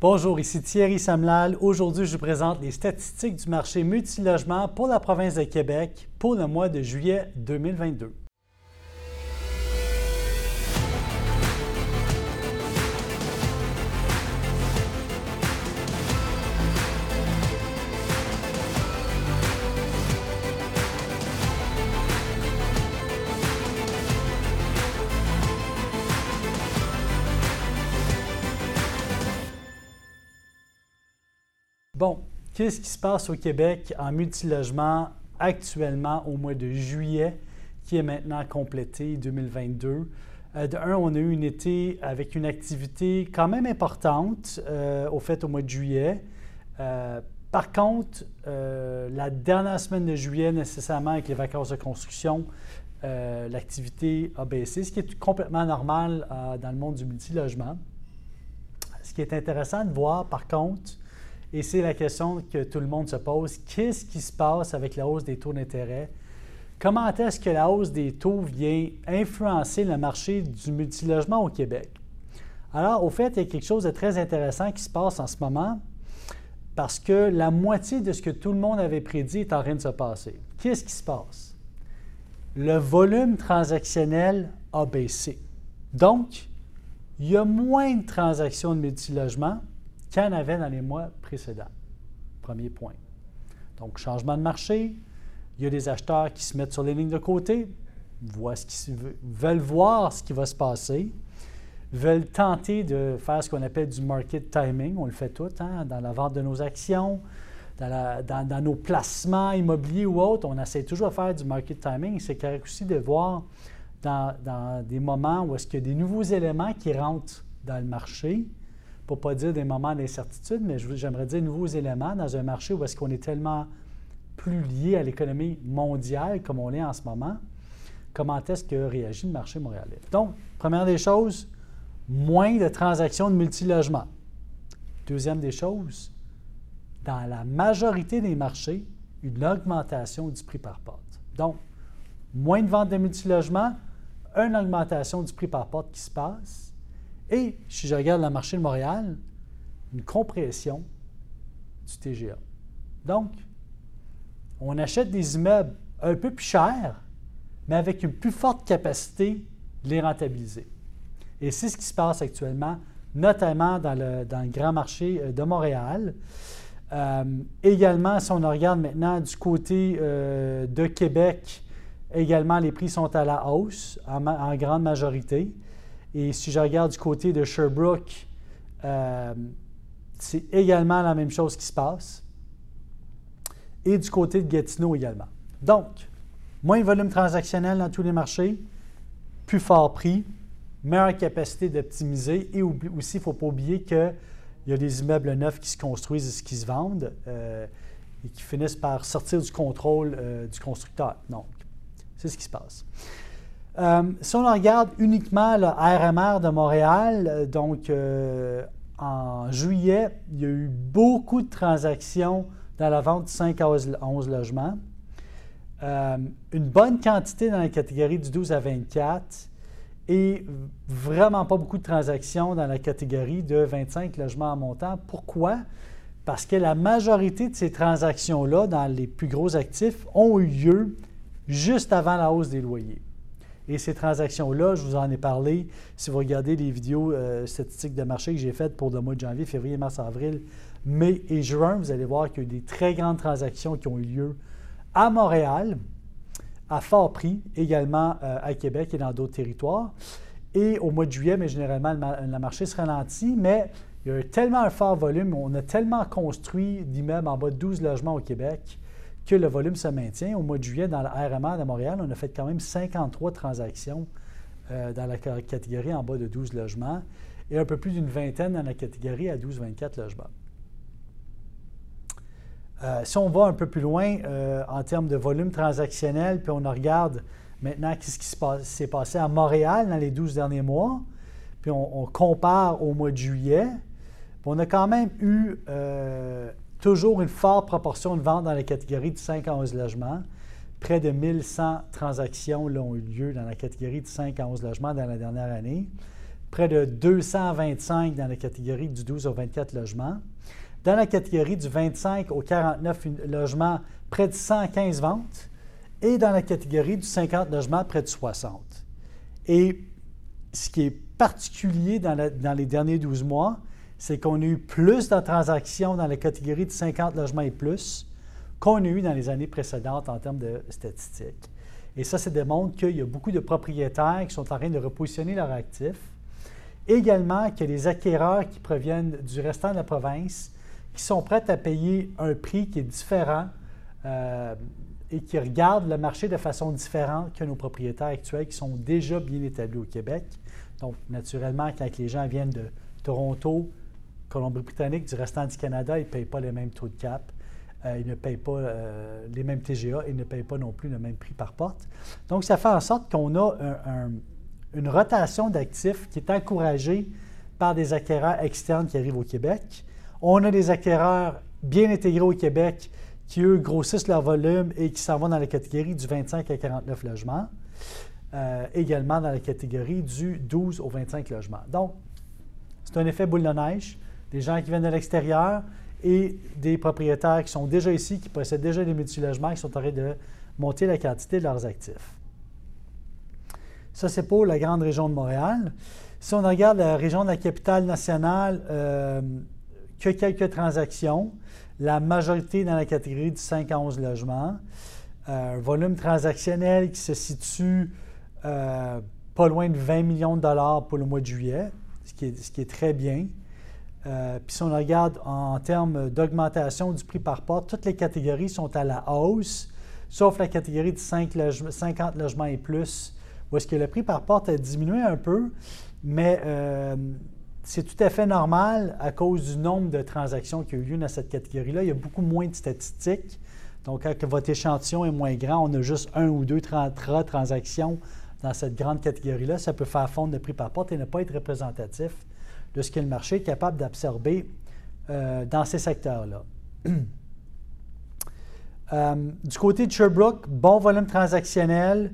Bonjour, ici Thierry Samlal. Aujourd'hui, je vous présente les statistiques du marché multilogement pour la province de Québec pour le mois de juillet 2022. Qu'est-ce qui se passe au Québec en multilogement actuellement au mois de juillet, qui est maintenant complété 2022? Euh, de un, on a eu un été avec une activité quand même importante euh, au fait au mois de juillet. Euh, par contre, la dernière semaine de juillet, nécessairement avec les vacances de construction, l'activité a baissé, ce qui est complètement normal dans le monde du multilogement. Ce qui est intéressant de voir, par contre, et c'est la question que tout le monde se pose. Qu'est-ce qui se passe avec la hausse des taux d'intérêt? Comment est-ce que la hausse des taux vient influencer le marché du multilogement au Québec? Alors, au fait, il y a quelque chose de très intéressant qui se passe en ce moment parce que la moitié de ce que tout le monde avait prédit est en train de se passer. Qu'est-ce qui se passe? Le volume transactionnel a baissé. Donc, il y a moins de transactions de multilogement, qu'il y en avait dans les mois précédents. Premier point. Donc, changement de marché. Il y a des acheteurs qui se mettent sur les lignes de côté, veulent voir ce qui va se passer, veulent tenter de faire ce qu'on appelle du market timing. On le fait tout, hein, dans la vente de nos actions, dans, nos placements immobiliers ou autres. On essaie toujours de faire du market timing. C'est correct aussi de voir dans, dans des moments où est-ce qu'il y a des nouveaux éléments qui rentrent dans le marché pour ne pas dire des moments d'incertitude, mais j'aimerais dire nouveaux éléments dans un marché où est-ce qu'on est tellement plus lié à l'économie mondiale comme on l'est en ce moment. Comment est-ce que réagit le marché montréalais? Donc, première des choses, moins de transactions de multilogement. Deuxième des choses, dans la majorité des marchés, une augmentation du prix par porte. Donc, moins de ventes de multilogement, une augmentation du prix par porte qui se passe. Et si je regarde le marché de Montréal, une compression du TGA. Donc, on achète des immeubles un peu plus chers, mais avec une plus forte capacité de les rentabiliser. Et c'est ce qui se passe actuellement, notamment dans le, grand marché euh, de Montréal. Euh, également, si on regarde maintenant du côté euh, de Québec, également les prix sont à la hausse en grande majorité. Et si je regarde du côté de Sherbrooke, euh, c'est également la même chose qui se passe. Et du côté de Gatineau également. Donc, moins de volume transactionnel dans tous les marchés, plus fort prix, meilleure capacité d'optimiser et aussi, il ne faut pas oublier qu'il y a des immeubles neufs qui se construisent et qui se vendent euh, et qui finissent par sortir du contrôle euh, du constructeur. Donc, c'est ce qui se passe. Euh, si on regarde uniquement le RMR de Montréal, euh, donc euh, en juillet, il y a eu beaucoup de transactions dans la vente de 5 à 11 logements. une bonne quantité dans la catégorie du 12 à 24 et vraiment pas beaucoup de transactions dans la catégorie de 25 logements en montant. Pourquoi? Parce que la majorité de ces transactions-là, dans les plus gros actifs, ont eu lieu juste avant la hausse des loyers. Et ces transactions-là, je vous en ai parlé. Si vous regardez les vidéos euh, statistiques de marché que j'ai faites pour le mois de janvier, février, mars, avril, mai et juin, vous allez voir qu'il y a eu des très grandes transactions qui ont eu lieu à Montréal, à fort prix, également euh, à Québec et dans d'autres territoires. Et au mois de juillet, mais généralement, le, marché se ralentit, mais il y a eu tellement un fort volume, on a tellement construit d'immeubles en bas de 12 logements au Québec que le volume se maintient. Au mois de juillet, dans la RMA de Montréal, on a fait quand même 53 transactions euh, dans la catégorie en bas de 12 logements et un peu plus d'une vingtaine dans la catégorie à 12-24 logements. Euh, si on va un peu plus loin euh, en termes de volume transactionnel, puis on regarde maintenant ce qui s'est passé à Montréal dans les 12 derniers mois, puis on compare au mois de juillet, on a quand même eu Toujours une forte proportion de ventes dans la catégorie de 5 à 11 logements. Près de 1100 transactions ont eu lieu dans la catégorie de 5 à 11 logements dans la dernière année. près de 225 dans la catégorie du 12 au 24 logements. Dans la catégorie du 25 au 49 logements, près de 115 ventes. Et dans la catégorie du 50 logements, près de 60. Et ce qui est particulier dans, les derniers 12 mois, c'est qu'on a eu plus de transactions dans la catégorie de 50 logements et plus qu'on a eu dans les années précédentes en termes de statistiques. Et ça, ça démontre qu'il y a beaucoup de propriétaires qui sont en train de repositionner leurs actifs. Également, a des acquéreurs qui proviennent du restant de la province qui sont prêts à payer un prix qui est différent euh, et qui regardent le marché de façon différente que nos propriétaires actuels qui sont déjà bien établis au Québec. Donc, naturellement, quand les gens viennent de Toronto, Colombie-Britannique, du restant du Canada, ils ne payent pas les mêmes taux de cap. Euh, ils ne payent pas euh, les mêmes TGA et ne payent pas non plus le même prix par porte. Donc, ça fait en sorte qu'on a une rotation d'actifs qui est encouragée par des acquéreurs externes qui arrivent au Québec. On a des acquéreurs bien intégrés au Québec qui, eux, grossissent leur volume et qui s'en vont dans la catégorie du 25 à 49 logements. Euh, également dans la catégorie du 12 au 25 logements. Donc, c'est un effet boule de neige. Des gens qui viennent de l'extérieur et des propriétaires qui sont déjà ici, qui possèdent déjà des multilogements, qui sont en train de monter la quantité de leurs actifs. Ça, c'est pour la grande région de Montréal. Si on regarde la région de la capitale nationale, euh, que quelques transactions, la majorité dans la catégorie du 5 à 11 logements, euh, un volume transactionnel qui se situe euh, pas loin de 20 millions de dollars pour le mois de juillet, ce qui est, très bien. Euh, puis si on regarde en termes d'augmentation du prix par porte, toutes les catégories sont à la hausse, sauf la catégorie de 5 50 logements et plus, où est-ce que le prix par porte a diminué un peu, mais euh, c'est tout à fait normal à cause du nombre de transactions qui ont eu lieu dans cette catégorie-là. Il y a beaucoup moins de statistiques. Donc, quand votre échantillon est moins grand, on a juste un ou deux transactions dans cette grande catégorie-là, ça peut faire fondre le prix par porte et ne pas être représentatif de ce que le marché est capable d'absorber euh, dans ces secteurs-là. Euh, du côté de Sherbrooke, bon volume transactionnel,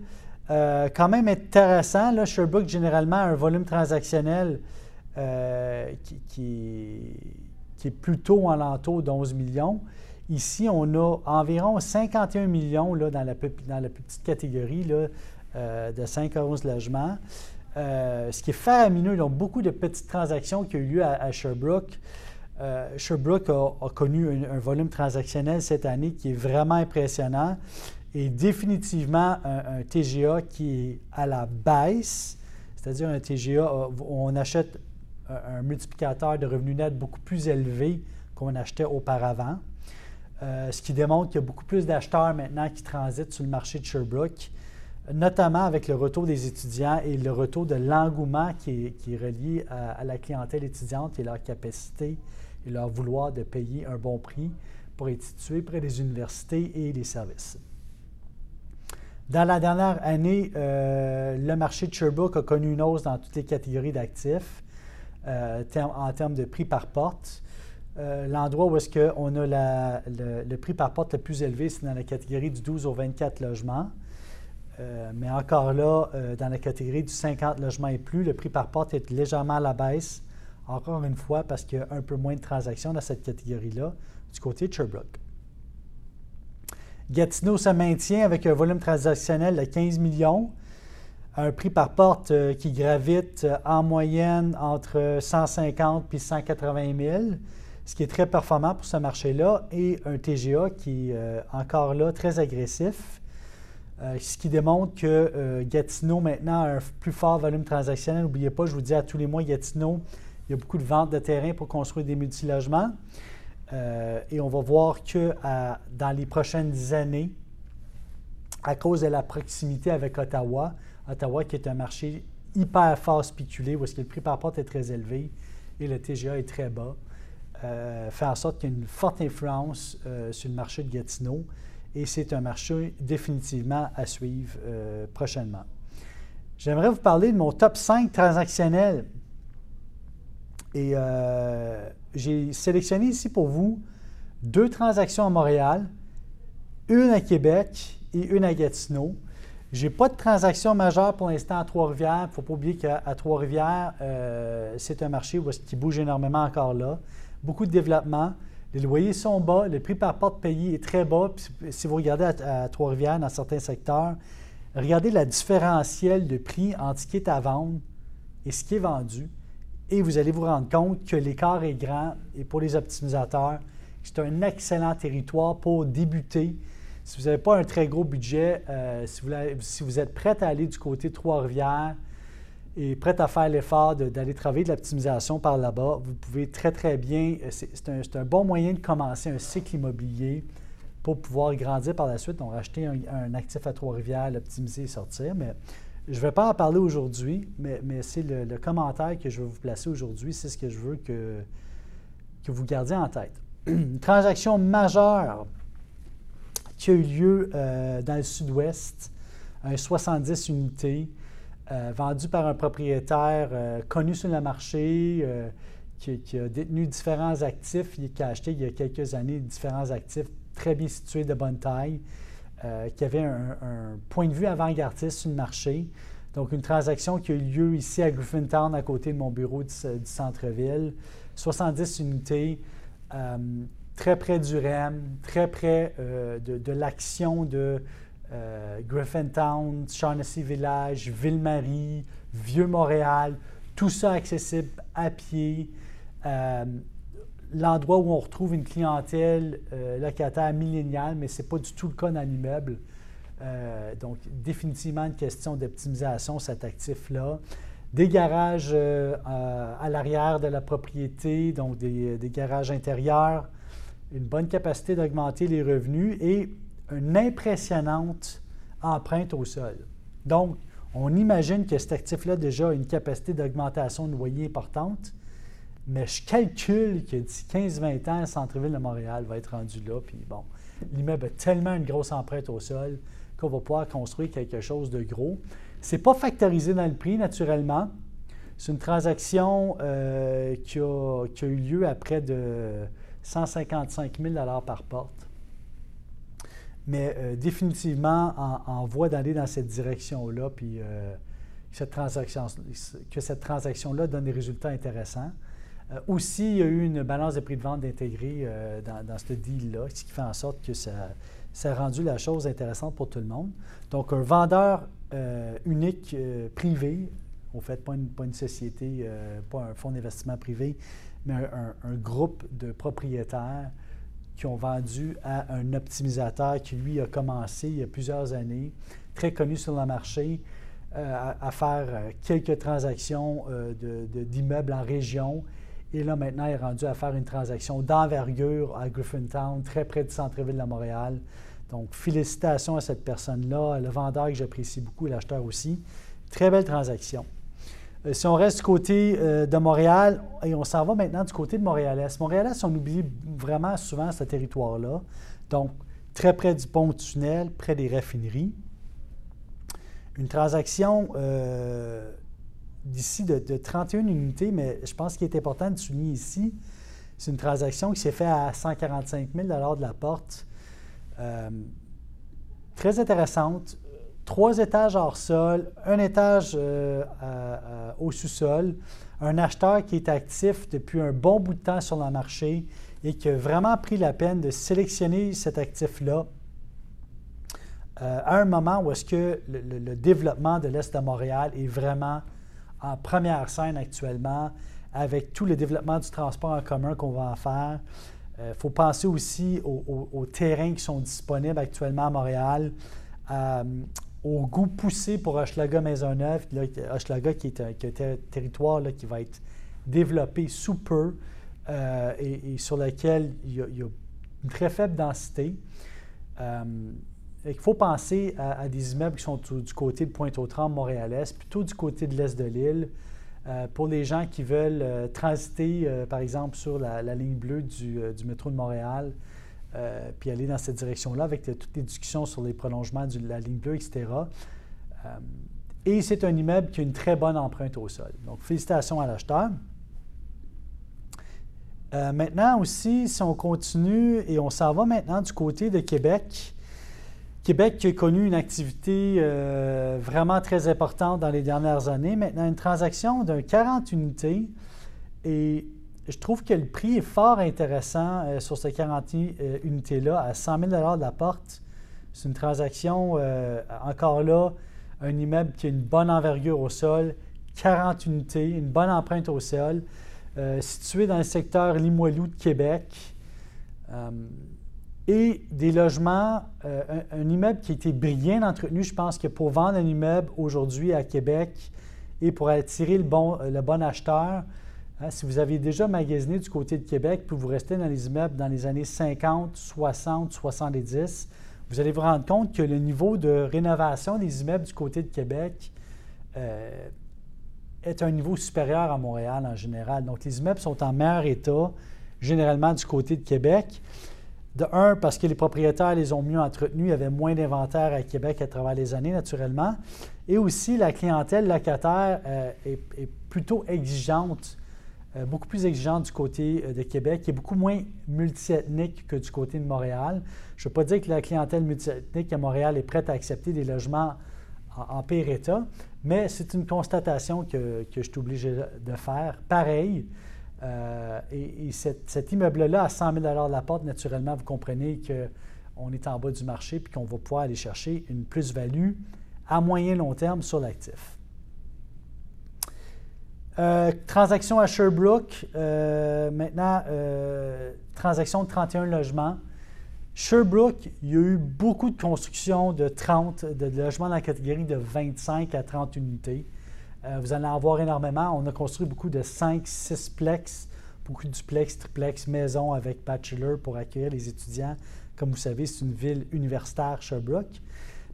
euh, quand même intéressant. Sherbrooke, généralement, a un volume transactionnel qui, est plutôt en l'entour d'11 millions. Ici, on a environ 51 millions là, dans, la, la petite catégorie. De 5 à 11 logements. Euh, ce qui est faramineux, donc beaucoup de petites transactions qui ont eu lieu à, Sherbrooke. Euh, Sherbrooke a, connu un, volume transactionnel cette année qui est vraiment impressionnant et définitivement un, TGA qui est à la baisse, c'est-à-dire un TGA où on achète un, multiplicateur de revenus nets beaucoup plus élevé qu'on achetait auparavant. ce qui démontre qu'il y a beaucoup plus d'acheteurs maintenant qui transitent sur le marché de Sherbrooke notamment avec le retour des étudiants et le retour de l'engouement qui, est, relié à, la clientèle étudiante et leur capacité et leur vouloir de payer un bon prix pour être situés près des universités et des services. Dans la dernière année, euh, le marché de Sherbrooke a connu une hausse dans toutes les catégories d'actifs euh, en termes de prix par porte. Euh, l'endroit où est-ce qu'on a le, prix par porte le plus élevé, c'est dans la catégorie du 12 au 24 logements. Euh, mais encore là, euh, dans la catégorie du 50 logements et plus, le prix par porte est légèrement à la baisse, encore une fois parce qu'il y a un peu moins de transactions dans cette catégorie-là du côté de Sherbrooke. Gatineau se maintient avec un volume transactionnel de 15 millions, un prix par porte euh, qui gravite en moyenne entre 150 et 180 000, ce qui est très performant pour ce marché-là, et un TGA qui est encore là très agressif. Euh, ce qui démontre que euh, Gatineau maintenant a un plus fort volume transactionnel. N'oubliez pas, je vous dis à tous les mois, Gatineau, il y a beaucoup de ventes de terrain pour construire des multilogements. Euh, et on va voir que dans les prochaines années, à cause de la proximité avec Ottawa, Ottawa qui est un marché hyper fort spéculé, où est-ce que le prix par porte est très élevé et le TGA est très bas, fait en sorte qu'il y a une forte influence sur le marché de Gatineau et c'est un marché définitivement à suivre euh, prochainement. J'aimerais vous parler de mon top 5 transactionnel. Et euh, j'ai sélectionné ici pour vous deux transactions à Montréal, une à Québec et une à Gatineau. Je n'ai pas de transaction majeure pour l'instant à Trois-Rivières. Il ne faut pas oublier qu'à Trois-Rivières, euh, c'est un marché qui bouge énormément encore là. Beaucoup de développement. Les loyers sont bas, le prix par porte payé est très bas. si vous regardez à, Trois-Rivières, dans certains secteurs, regardez la différentielle de prix entre ce qui est à vendre et ce qui est vendu. Et vous allez vous rendre compte que l'écart est grand. Et pour les optimisateurs, c'est un excellent territoire pour débuter. Si vous n'avez pas un très gros budget, euh, si, vous, si, vous, êtes prêt à aller du côté Trois-Rivières et prêt à faire l'effort d'aller travailler de l'optimisation par là-bas, vous pouvez très, très bien, euh, c'est un, un, bon moyen de commencer un cycle immobilier pour pouvoir grandir par la suite. Donc, acheter un, actif à Trois-Rivières, l'optimiser et sortir. Mais je ne vais pas en parler aujourd'hui, mais, mais c'est le, le, commentaire que je vais vous placer aujourd'hui. C'est ce que je veux que, que vous gardiez en tête une transaction majeure qui a eu lieu euh, dans le sud-ouest, un 70 unités, euh, vendu par un propriétaire euh, connu sur le marché, qui, a détenu différents actifs, qui a acheté il y a quelques années différents actifs très bien situés, de bonne taille, qui avait un, point de vue avant-gardiste sur le marché. Donc, une transaction qui a eu lieu ici à Griffintown, à côté de mon bureau du centre-ville. 70 unités, euh, très près du REM, très près euh, de, l'action de euh, Griffintown, Shaughnessy Village, Ville-Marie, Vieux-Montréal, tout ça accessible à pied. L'endroit où on retrouve une clientèle locataire milléniale, mais ce n'est pas du tout le cas dans l'immeuble. donc, définitivement une question d'optimisation, cet actif-là des garages euh, à, l'arrière de la propriété, donc des, garages intérieurs, une bonne capacité d'augmenter les revenus et une impressionnante empreinte au sol. Donc, on imagine que cet actif-là déjà a une capacité d'augmentation de loyer importante, mais je calcule que d'ici 15-20 ans, le centre-ville de Montréal va être rendu là. Puis bon, l'immeuble a tellement une grosse empreinte au sol qu'on va pouvoir construire quelque chose de gros. Ce n'est pas factorisé dans le prix, naturellement. C'est une transaction euh, qui, a, eu lieu à près de 155 000 par porte. Mais euh, définitivement en, voie d'aller dans cette direction-là, puis euh, que cette transaction-là donne des résultats intéressants. aussi, il y a eu une balance de prix de vente intégrée dans, ce deal-là, ce qui fait en sorte que ça, a rendu la chose intéressante pour tout le monde. Donc, un vendeur euh, unique euh, privé, au fait, pas une, société, euh, pas un fonds d'investissement privé, mais un, groupe de propriétaires qui ont vendu à un optimisateur qui, lui, a commencé il y a plusieurs années, très connu sur le marché, à, faire quelques transactions d'immeubles en région. Et là, maintenant, il est rendu à faire une transaction d'envergure à Griffintown, très près du centre-ville de Montréal. Donc, félicitations à cette personne-là, le vendeur que j'apprécie beaucoup, l'acheteur aussi. Très belle transaction. Euh, si on reste du côté euh, de Montréal, et on s'en va maintenant du côté de Montréal-Est. Montréal-Est, on oublie vraiment souvent ce territoire-là. Donc, très près du pont-tunnel, près des raffineries. Une transaction euh, d'ici de, 31 unités, mais je pense qu'il est important de souligner ici, c'est une transaction qui s'est faite à 145 000 de la porte très intéressante. Trois étages hors sol, un étage euh, au sous-sol, un acheteur qui est actif depuis un bon bout de temps sur le marché et qui a vraiment pris la peine de sélectionner cet actif-là euh, à un moment où est-ce que le, développement de l'Est de Montréal est vraiment en première scène actuellement, avec tout le développement du transport en commun qu'on va en faire. Il euh, faut penser aussi aux, terrains qui sont disponibles actuellement à Montréal, au goût poussé pour Hochelaga Maisonneuve, Hochelaga qui est un, territoire qui va être développé sous peu euh, et, sur lequel il y, a, une très faible densité. il faut penser à, des immeubles qui sont du, côté de Pointe-aux-Trembles, Montréal-Est, plutôt du côté de l'est de l'île. Euh, pour les gens qui veulent euh, transiter, euh, par exemple, sur la, ligne bleue du, métro de Montréal, puis aller dans cette direction-là avec toutes les discussions sur les prolongements de la ligne bleue, etc. et c'est un immeuble qui a une très bonne empreinte au sol. Donc, félicitations à l'acheteur. maintenant aussi, si on continue et on s'en va maintenant du côté de Québec, Québec qui a connu une activité euh, vraiment très importante dans les dernières années. Maintenant, une transaction d'un 40 unités et je trouve que le prix est fort intéressant euh, sur ces 40 euh, unités-là, à 100 000 de la porte. C'est une transaction, encore là, un immeuble qui a une bonne envergure au sol, 40 unités, une bonne empreinte au sol, situé dans le secteur Limoilou de Québec et des logements, euh, un, immeuble qui a été bien entretenu. Je pense que pour vendre un immeuble aujourd'hui à Québec et pour attirer le bon acheteur, hein, si vous avez déjà magasiné du côté de Québec, puis vous restez dans les immeubles dans les années 50, 60, 70, vous allez vous rendre compte que le niveau de rénovation des immeubles du côté de Québec euh, est un niveau supérieur à Montréal en général. Donc, les immeubles sont en meilleur état, généralement du côté de Québec. De un, parce que les propriétaires les ont mieux entretenus, il y avait moins d'inventaire à Québec à travers les années, naturellement. Et aussi, la clientèle locataire euh, est, plutôt exigeante, euh, beaucoup plus exigeante du côté euh, de Québec, qui est beaucoup moins multiethnique que du côté de Montréal. Je ne veux pas dire que la clientèle multiethnique à Montréal est prête à accepter des logements en, pire état, mais c'est une constatation que, je suis obligé de faire. Pareil, euh, et, cet, immeuble-là, à 100 000 de la porte, naturellement, vous comprenez qu'on est en bas du marché et qu'on va pouvoir aller chercher une plus-value à moyen long terme sur l'actif. Euh, transaction à Sherbrooke, euh, maintenant, transaction de 31 logements. Sherbrooke, il y a eu beaucoup de construction de 30, de logements dans la catégorie de 25 à 30 unités. Euh, vous allez en voir énormément. On a construit beaucoup de 5, 6 plex, beaucoup de duplex, triplex, maisons avec bachelor pour accueillir les étudiants. Comme vous savez, c'est une ville universitaire, Sherbrooke.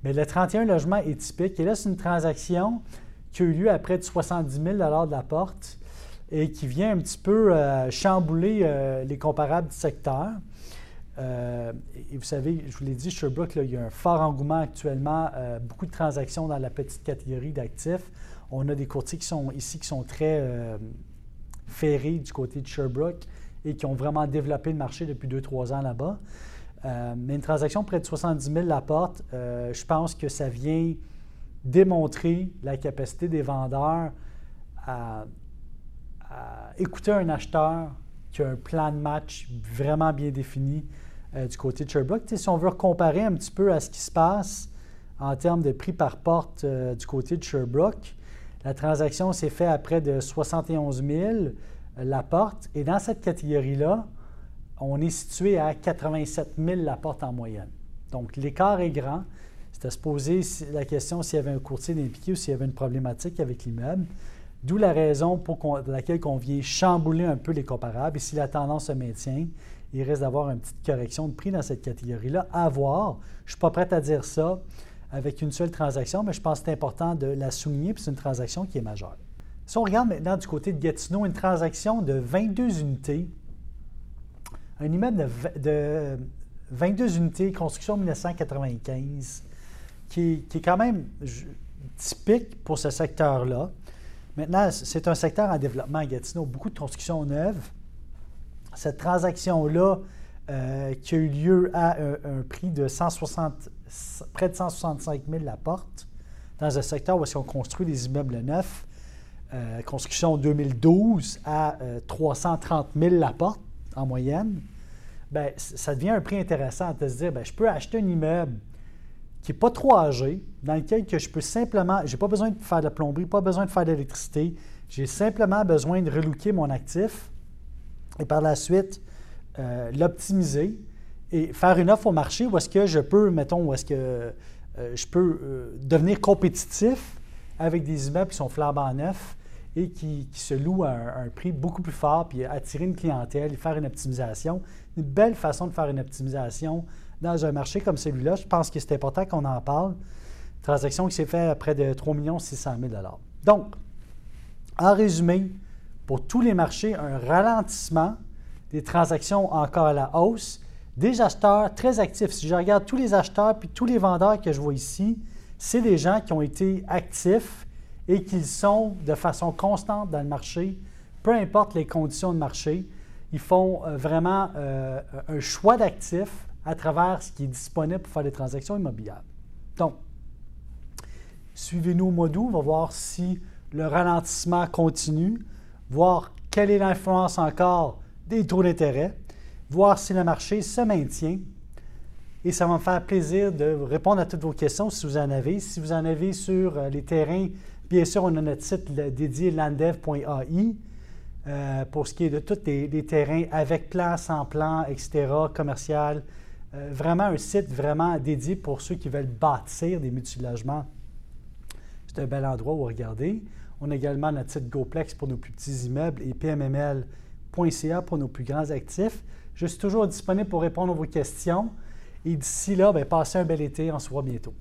Mais le 31 logements est typique. Et là, c'est une transaction qui a eu lieu à près de 70 000 de la porte et qui vient un petit peu euh, chambouler euh, les comparables du secteur. et vous savez, je vous l'ai dit, Sherbrooke, il y a un fort engouement actuellement, beaucoup de transactions dans la petite catégorie d'actifs. On a des courtiers qui sont ici qui sont très euh, ferrés du côté de Sherbrooke et qui ont vraiment développé le marché depuis 2-3 ans là-bas. Euh, mais une transaction près de 70 000 la porte, euh, je pense que ça vient démontrer la capacité des vendeurs à, écouter un acheteur qui a un plan de match vraiment bien défini du côté de Sherbrooke. si on veut comparer un petit peu à ce qui se passe en termes de prix par porte du côté de Sherbrooke, la transaction s'est faite à près de 71 000 euh, la porte. Et dans cette catégorie-là, on est situé à 87 000 la porte en moyenne. Donc, l'écart est grand. C'était se poser la question s'il y avait un courtier d'impliqué ou s'il y avait une problématique avec l'immeuble. D'où la raison pour laquelle on vient chambouler un peu les comparables. Et si la tendance se maintient, il reste d'avoir une petite correction de prix dans cette catégorie-là. À voir. Je ne suis pas prêt à dire ça avec une seule transaction, mais je pense que c'est important de la souligner, puis c'est une transaction qui est majeure. Si on regarde maintenant du côté de Gatineau, une transaction de 22 unités, un immeuble de, 22 unités, construction 1995, qui, est quand même typique pour ce secteur-là. Maintenant, c'est un secteur en développement à Gatineau, beaucoup de constructions neuves. Cette transaction-là, euh, qui a eu lieu à un, prix de 160, près de 165 000 la porte, dans un secteur où on construit des immeubles neufs. Euh, construction 2012 à 330 euh, 000 la porte en moyenne. Bien, ça devient un prix intéressant de se dire, bien, je peux acheter un immeuble qui n'est pas trop âgé, dans lequel que je peux simplement, je n'ai pas besoin de faire de la plomberie, pas besoin de faire de l'électricité, j'ai simplement besoin de relooker mon actif et par la suite euh, l'optimiser et faire une offre au marché où est-ce que je peux, mettons, où est-ce que euh, je peux euh, devenir compétitif avec des immeubles qui sont flambant neufs et qui, se louent à un, prix beaucoup plus fort, puis attirer une clientèle, faire une optimisation. Une belle façon de faire une optimisation dans un marché comme celui-là. Je pense que c'est important qu'on en parle. transaction qui s'est faite à près de 3 600 000 Donc, en résumé, pour tous les marchés, un ralentissement des transactions encore à la hausse, des acheteurs très actifs. Si je regarde tous les acheteurs puis tous les vendeurs que je vois ici, c'est des gens qui ont été actifs et qui sont de façon constante dans le marché, peu importe les conditions de marché. Ils font euh, vraiment euh, un choix d'actifs à travers ce qui est disponible pour faire des transactions immobilières. Donc, suivez-nous au mois d'août, on va voir si le ralentissement continue, voir quelle est l'influence encore des taux d'intérêt, voir si le marché se maintient. Et ça va me faire plaisir de répondre à toutes vos questions si vous en avez. Si vous en avez sur euh, les terrains, bien sûr, on a notre site dédié landev.ai euh, pour ce qui est de tous les, terrains avec plan, sans plan, etc., commercial. Euh, vraiment un site vraiment dédié pour ceux qui veulent bâtir des multilogements. C'est un bel endroit où regarder. On a également notre site GoPlex pour nos plus petits immeubles et pmml.ca pour nos plus grands actifs. Je suis toujours disponible pour répondre à vos questions. Et d'ici là, ben, passez un bel été. On se voit bientôt.